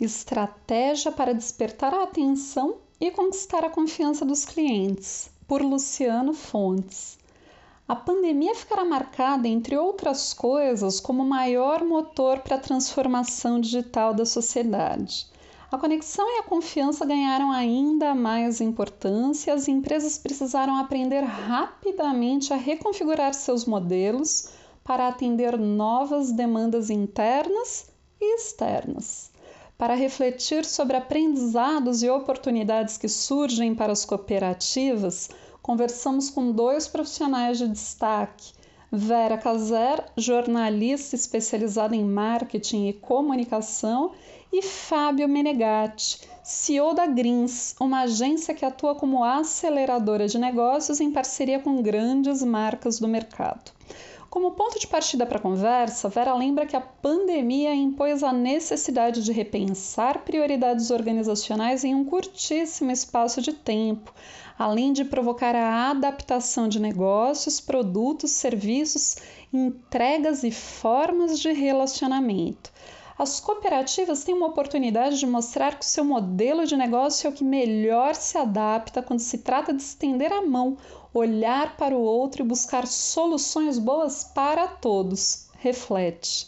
Estratégia para despertar a atenção e conquistar a confiança dos clientes, por Luciano Fontes. A pandemia ficará marcada, entre outras coisas, como o maior motor para a transformação digital da sociedade. A conexão e a confiança ganharam ainda mais importância as empresas precisaram aprender rapidamente a reconfigurar seus modelos para atender novas demandas internas e externas. Para refletir sobre aprendizados e oportunidades que surgem para as cooperativas, conversamos com dois profissionais de destaque. Vera Caser, jornalista especializada em marketing e comunicação, e Fábio Menegatti, CEO da Greens, uma agência que atua como aceleradora de negócios em parceria com grandes marcas do mercado. Como ponto de partida para a conversa, Vera lembra que a pandemia impôs a necessidade de repensar prioridades organizacionais em um curtíssimo espaço de tempo, além de provocar a adaptação de negócios, produtos, serviços, entregas e formas de relacionamento. As cooperativas têm uma oportunidade de mostrar que o seu modelo de negócio é o que melhor se adapta quando se trata de estender a mão, olhar para o outro e buscar soluções boas para todos. Reflete.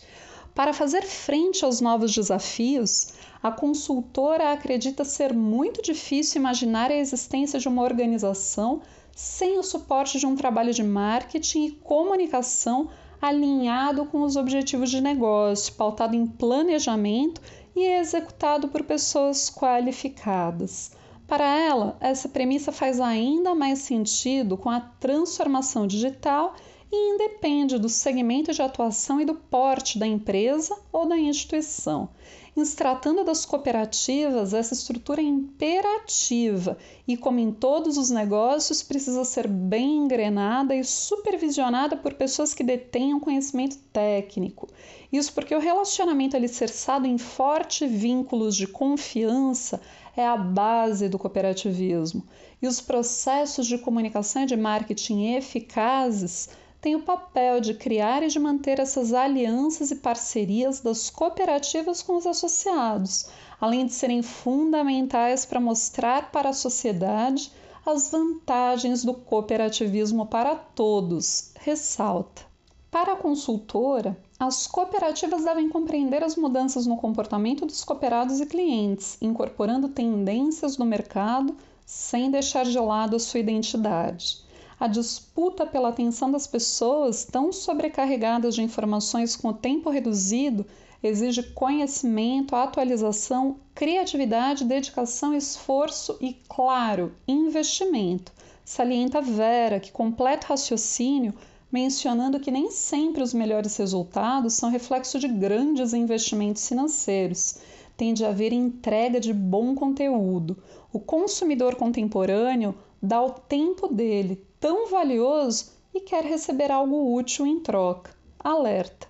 Para fazer frente aos novos desafios, a consultora acredita ser muito difícil imaginar a existência de uma organização sem o suporte de um trabalho de marketing e comunicação alinhado com os objetivos de negócio, pautado em planejamento e executado por pessoas qualificadas. Para ela, essa premissa faz ainda mais sentido com a transformação digital e independe do segmento de atuação e do porte da empresa ou da instituição. Em se tratando das cooperativas, essa estrutura é imperativa e, como em todos os negócios, precisa ser bem engrenada e supervisionada por pessoas que detenham conhecimento técnico. Isso porque o relacionamento alicerçado em fortes vínculos de confiança é a base do cooperativismo. E os processos de comunicação e de marketing eficazes tem o papel de criar e de manter essas alianças e parcerias das cooperativas com os associados, além de serem fundamentais para mostrar para a sociedade as vantagens do cooperativismo para todos, ressalta. Para a consultora, as cooperativas devem compreender as mudanças no comportamento dos cooperados e clientes, incorporando tendências do mercado sem deixar de lado a sua identidade a disputa pela atenção das pessoas, tão sobrecarregadas de informações com o tempo reduzido, exige conhecimento, atualização, criatividade, dedicação, esforço e, claro, investimento. Salienta Vera, que completa o raciocínio mencionando que nem sempre os melhores resultados são reflexo de grandes investimentos financeiros. Tem de haver entrega de bom conteúdo. O consumidor contemporâneo dá o tempo dele, tão valioso, e quer receber algo útil em troca. Alerta!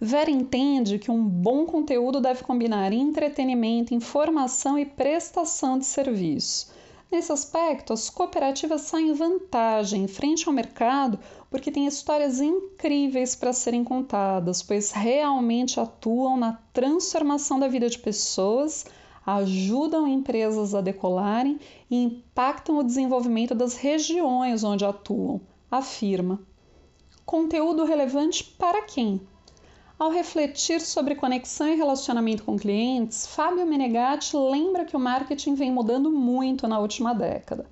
Vera entende que um bom conteúdo deve combinar entretenimento, informação e prestação de serviço. Nesse aspecto, as cooperativas saem vantagem frente ao mercado porque têm histórias incríveis para serem contadas, pois realmente atuam na transformação da vida de pessoas ajudam empresas a decolarem e impactam o desenvolvimento das regiões onde atuam, afirma. Conteúdo relevante para quem? Ao refletir sobre conexão e relacionamento com clientes, Fábio Menegatti lembra que o marketing vem mudando muito na última década.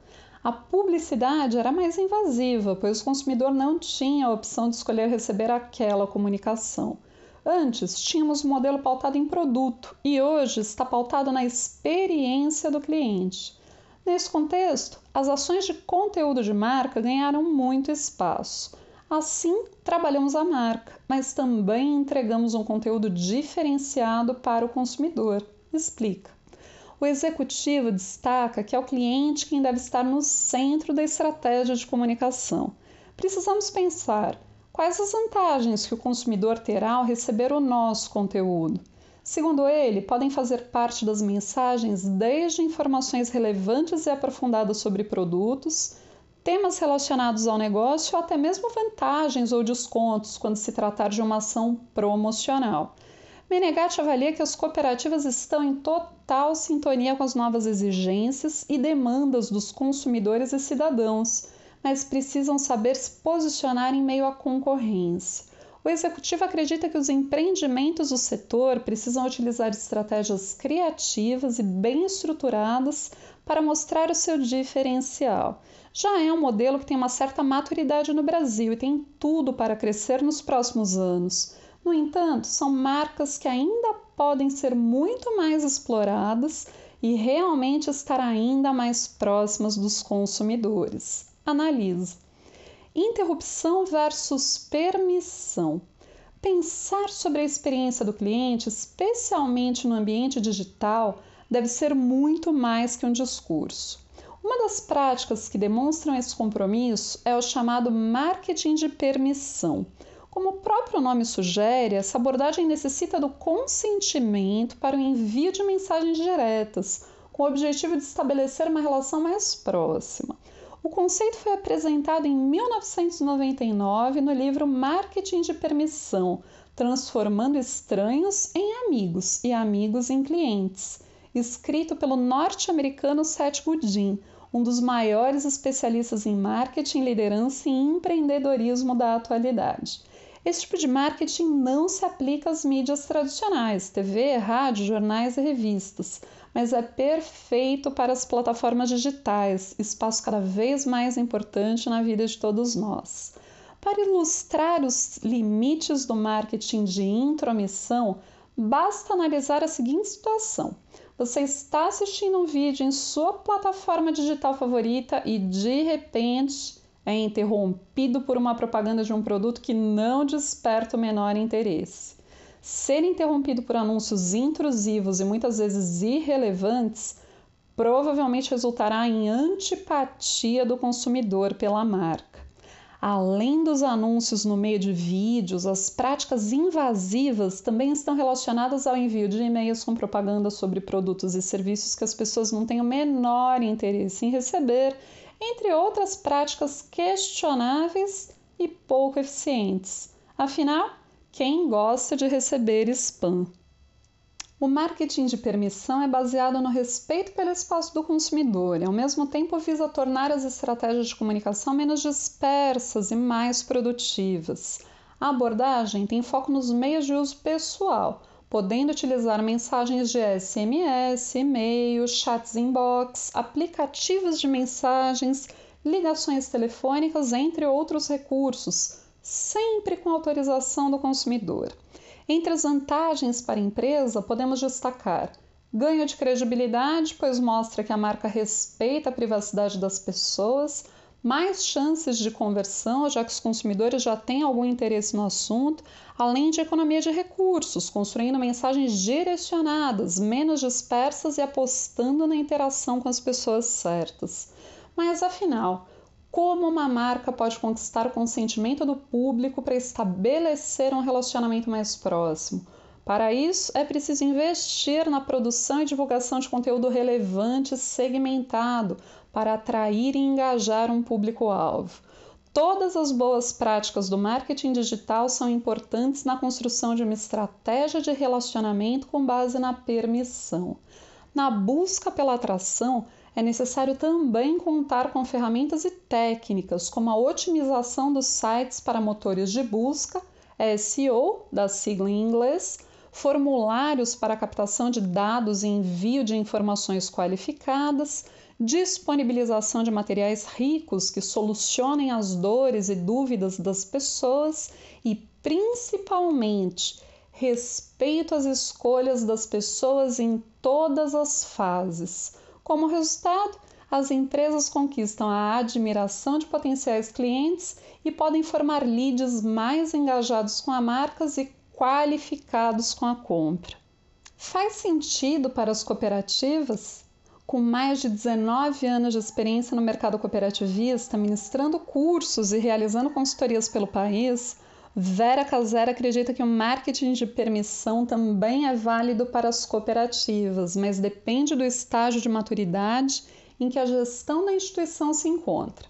A publicidade era mais invasiva, pois o consumidor não tinha a opção de escolher receber aquela comunicação. Antes tínhamos um modelo pautado em produto e hoje está pautado na experiência do cliente. Nesse contexto, as ações de conteúdo de marca ganharam muito espaço. Assim, trabalhamos a marca, mas também entregamos um conteúdo diferenciado para o consumidor. Explica. O executivo destaca que é o cliente quem deve estar no centro da estratégia de comunicação. Precisamos pensar Quais as vantagens que o consumidor terá ao receber o nosso conteúdo? Segundo ele, podem fazer parte das mensagens desde informações relevantes e aprofundadas sobre produtos, temas relacionados ao negócio ou até mesmo vantagens ou descontos quando se tratar de uma ação promocional. Menegatti avalia que as cooperativas estão em total sintonia com as novas exigências e demandas dos consumidores e cidadãos, mas precisam saber se posicionar em meio à concorrência. O executivo acredita que os empreendimentos do setor precisam utilizar estratégias criativas e bem estruturadas para mostrar o seu diferencial. Já é um modelo que tem uma certa maturidade no Brasil e tem tudo para crescer nos próximos anos. No entanto, são marcas que ainda podem ser muito mais exploradas e realmente estar ainda mais próximas dos consumidores. Analise. Interrupção versus permissão. Pensar sobre a experiência do cliente, especialmente no ambiente digital, deve ser muito mais que um discurso. Uma das práticas que demonstram esse compromisso é o chamado marketing de permissão. Como o próprio nome sugere, essa abordagem necessita do consentimento para o envio de mensagens diretas, com o objetivo de estabelecer uma relação mais próxima. O conceito foi apresentado em 1999 no livro Marketing de Permissão Transformando Estranhos em Amigos e Amigos em Clientes, escrito pelo norte-americano Seth Godin, um dos maiores especialistas em marketing, liderança e empreendedorismo da atualidade. Esse tipo de marketing não se aplica às mídias tradicionais, TV, rádio, jornais e revistas, mas é perfeito para as plataformas digitais, espaço cada vez mais importante na vida de todos nós. Para ilustrar os limites do marketing de intromissão, basta analisar a seguinte situação. Você está assistindo um vídeo em sua plataforma digital favorita e de repente é interrompido por uma propaganda de um produto que não desperta o menor interesse. Ser interrompido por anúncios intrusivos e muitas vezes irrelevantes provavelmente resultará em antipatia do consumidor pela marca. Além dos anúncios no meio de vídeos, as práticas invasivas também estão relacionadas ao envio de e-mails com propaganda sobre produtos e serviços que as pessoas não têm o menor interesse em receber entre outras práticas questionáveis e pouco eficientes. Afinal, quem gosta de receber spam? O marketing de permissão é baseado no respeito pelo espaço do consumidor e, ao mesmo tempo, visa tornar as estratégias de comunicação menos dispersas e mais produtivas. A abordagem tem foco nos meios de uso pessoal, podendo utilizar mensagens de SMS, e-mail, chats inbox, aplicativos de mensagens, ligações telefônicas, entre outros recursos, sempre com autorização do consumidor. Entre as vantagens para a empresa, podemos destacar ganho de credibilidade, pois mostra que a marca respeita a privacidade das pessoas mais chances de conversão, já que os consumidores já têm algum interesse no assunto, além de economia de recursos, construindo mensagens direcionadas, menos dispersas e apostando na interação com as pessoas certas. Mas afinal, como uma marca pode conquistar o consentimento do público para estabelecer um relacionamento mais próximo? Para isso, é preciso investir na produção e divulgação de conteúdo relevante e segmentado para atrair e engajar um público-alvo. Todas as boas práticas do marketing digital são importantes na construção de uma estratégia de relacionamento com base na permissão. Na busca pela atração, é necessário também contar com ferramentas e técnicas como a otimização dos sites para motores de busca, SEO, da sigla em inglês, formulários para captação de dados e envio de informações qualificadas, disponibilização de materiais ricos que solucionem as dores e dúvidas das pessoas e, principalmente, respeito às escolhas das pessoas em todas as fases. Como resultado, as empresas conquistam a admiração de potenciais clientes e podem formar leads mais engajados com a marcas e qualificados com a compra. Faz sentido para as cooperativas com mais de 19 anos de experiência no mercado cooperativista, ministrando cursos e realizando consultorias pelo país, Vera Casera acredita que o marketing de permissão também é válido para as cooperativas, mas depende do estágio de maturidade em que a gestão da instituição se encontra.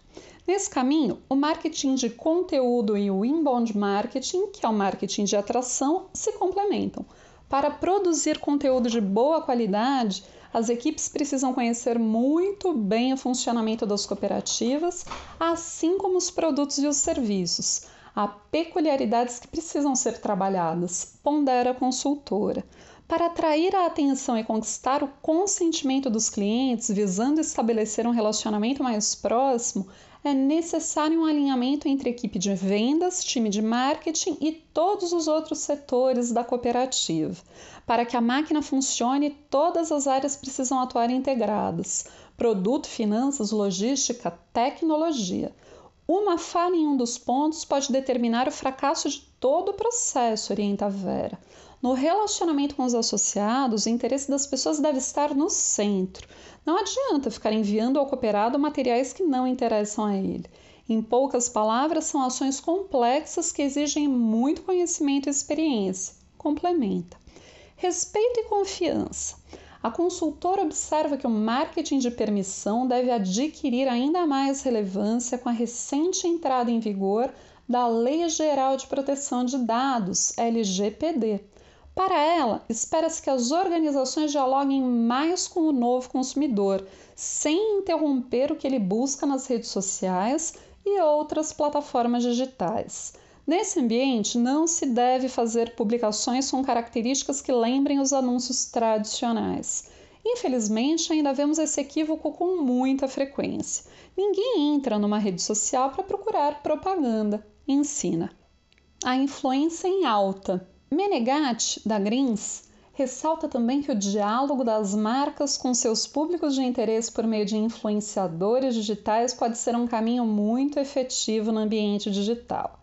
Nesse caminho, o marketing de conteúdo e o inbound marketing, que é o marketing de atração, se complementam. Para produzir conteúdo de boa qualidade, as equipes precisam conhecer muito bem o funcionamento das cooperativas, assim como os produtos e os serviços. Há peculiaridades que precisam ser trabalhadas, pondera a consultora. Para atrair a atenção e conquistar o consentimento dos clientes, visando estabelecer um relacionamento mais próximo, é necessário um alinhamento entre equipe de vendas, time de marketing e todos os outros setores da cooperativa. Para que a máquina funcione, todas as áreas precisam atuar integradas: produto, finanças, logística, tecnologia. Uma falha em um dos pontos pode determinar o fracasso de todo o processo, orienta Vera. No relacionamento com os associados, o interesse das pessoas deve estar no centro. Não adianta ficar enviando ao cooperado materiais que não interessam a ele. Em poucas palavras, são ações complexas que exigem muito conhecimento e experiência. Complementa. Respeito e confiança. A consultora observa que o marketing de permissão deve adquirir ainda mais relevância com a recente entrada em vigor da Lei Geral de Proteção de Dados, LGPD. Para ela, espera-se que as organizações dialoguem mais com o novo consumidor, sem interromper o que ele busca nas redes sociais e outras plataformas digitais. Nesse ambiente, não se deve fazer publicações com características que lembrem os anúncios tradicionais. Infelizmente, ainda vemos esse equívoco com muita frequência. Ninguém entra numa rede social para procurar propaganda, ensina. A influência em alta. Menegatti, da Grins, ressalta também que o diálogo das marcas com seus públicos de interesse por meio de influenciadores digitais pode ser um caminho muito efetivo no ambiente digital.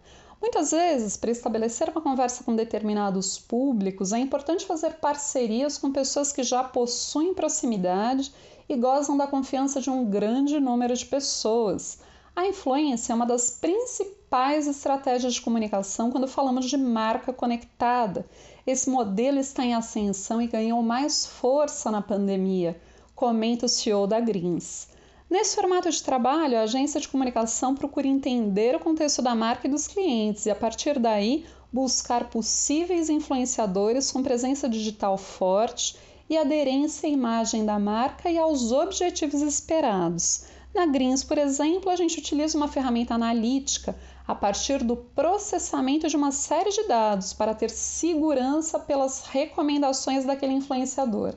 Muitas vezes, para estabelecer uma conversa com determinados públicos, é importante fazer parcerias com pessoas que já possuem proximidade e gozam da confiança de um grande número de pessoas. A influência é uma das principais estratégias de comunicação quando falamos de marca conectada. Esse modelo está em ascensão e ganhou mais força na pandemia, comenta o CEO da Greens. Nesse formato de trabalho, a agência de comunicação procura entender o contexto da marca e dos clientes e, a partir daí, buscar possíveis influenciadores com presença digital forte e aderência à imagem da marca e aos objetivos esperados. Na Greens, por exemplo, a gente utiliza uma ferramenta analítica a partir do processamento de uma série de dados para ter segurança pelas recomendações daquele influenciador.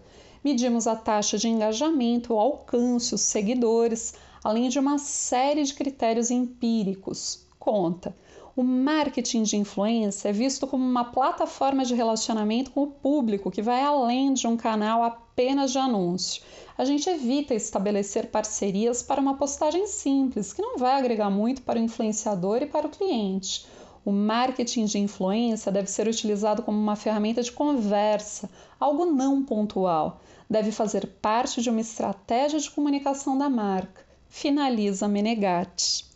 Medimos a taxa de engajamento, o alcance, os seguidores, além de uma série de critérios empíricos. Conta. O marketing de influência é visto como uma plataforma de relacionamento com o público que vai além de um canal apenas de anúncio. A gente evita estabelecer parcerias para uma postagem simples, que não vai agregar muito para o influenciador e para o cliente. O marketing de influência deve ser utilizado como uma ferramenta de conversa, algo não pontual. Deve fazer parte de uma estratégia de comunicação da marca. Finaliza Menegatti.